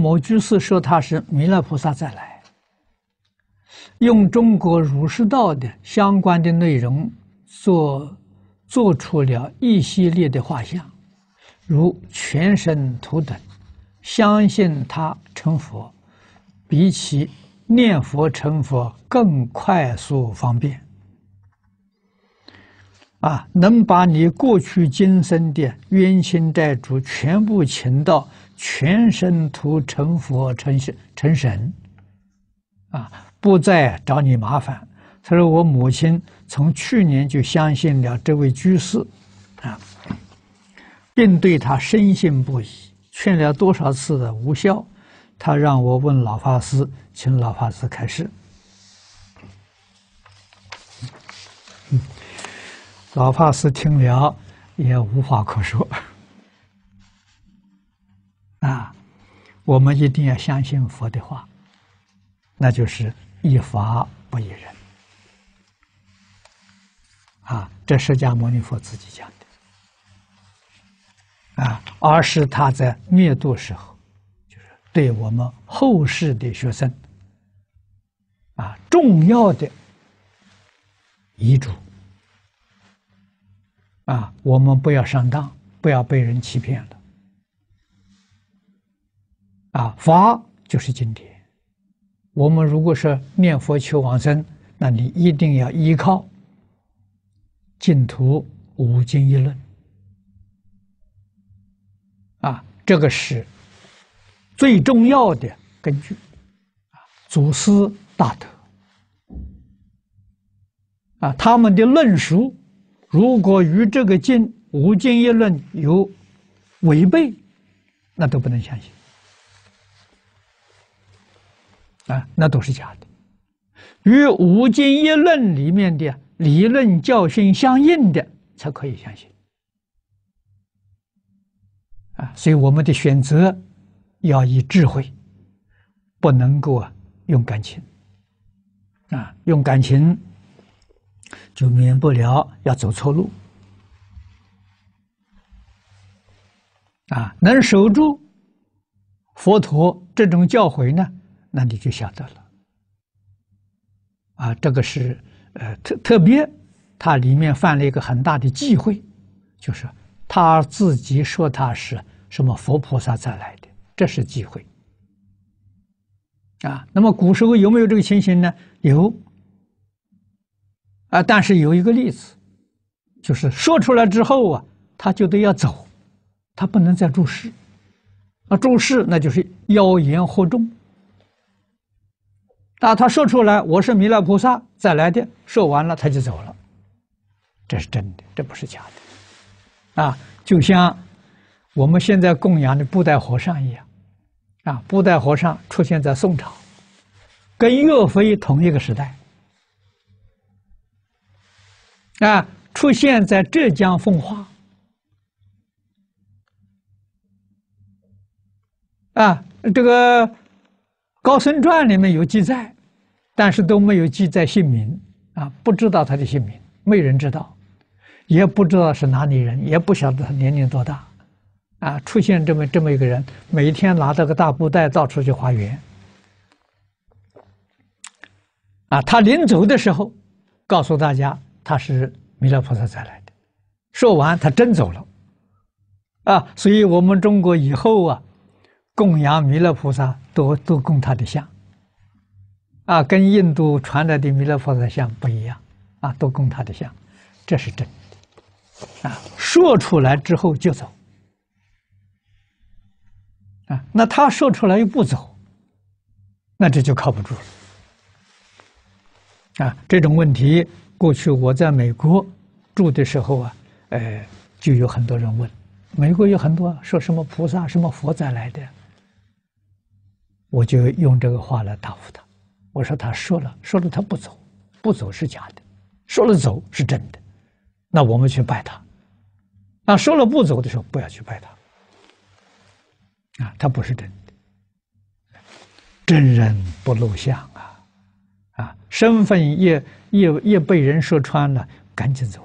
某居士说他是弥勒菩萨再来，用中国儒释道的相关的内容做做出了一系列的画像，如全身图等，相信他成佛，比起念佛成佛更快速方便。啊，能把你过去今生的冤亲债主全部请到全身图成佛成神成神，啊，不再找你麻烦。他说：“我母亲从去年就相信了这位居士，啊，并对他深信不疑，劝了多少次的无效。他让我问老法师，请老法师开示。”。老法师听了也无话可说，啊，我们一定要相信佛的话，那就是一法不一人，啊，这释迦牟尼佛自己讲的，啊，而是他在灭度时候，就是对我们后世的学生，啊，重要的遗嘱。啊，我们不要上当，不要被人欺骗了。啊，法就是经典。我们如果是念佛求往生，那你一定要依靠净土五经一论。啊，这个是最重要的根据。啊，祖师大德，啊，他们的论述。如果与这个经五经一论有违背，那都不能相信啊，那都是假的。与无经一论里面的理论教训相应的，才可以相信啊。所以我们的选择要以智慧，不能够啊用感情啊，用感情。就免不了要走错路啊！能守住佛陀这种教诲呢，那你就晓得了啊！这个是呃特特别，他里面犯了一个很大的忌讳，就是他自己说他是什么佛菩萨再来的，这是忌讳啊！那么古时候有没有这个情形呢？有。啊，但是有一个例子，就是说出来之后啊，他就得要走，他不能再住世，啊，住世那就是妖言惑众。那他说出来，我是弥勒菩萨再来的，说完了他就走了，这是真的，这不是假的，啊，就像我们现在供养的布袋和尚一样，啊，布袋和尚出现在宋朝，跟岳飞同一个时代。啊，出现在浙江奉化。啊，这个《高僧传》里面有记载，但是都没有记载姓名啊，不知道他的姓名，没人知道，也不知道是哪里人，也不晓得他年龄多大，啊，出现这么这么一个人，每天拿着个大布袋到处去化缘，啊，他临走的时候告诉大家。他是弥勒菩萨再来的，说完他真走了，啊，所以我们中国以后啊，供养弥勒菩萨都都供他的像，啊，跟印度传来的弥勒菩萨像不一样，啊，都供他的像，这是真的，啊，说出来之后就走，啊，那他说出来又不走，那这就靠不住了，啊，这种问题。过去我在美国住的时候啊，呃，就有很多人问，美国有很多说什么菩萨、什么佛在来的，我就用这个话来答复他，我说他说了，说了他不走，不走是假的，说了走是真的，那我们去拜他，那说了不走的时候不要去拜他，啊，他不是真的，真人不露相啊，啊，身份也。也也被人说穿了，赶紧走。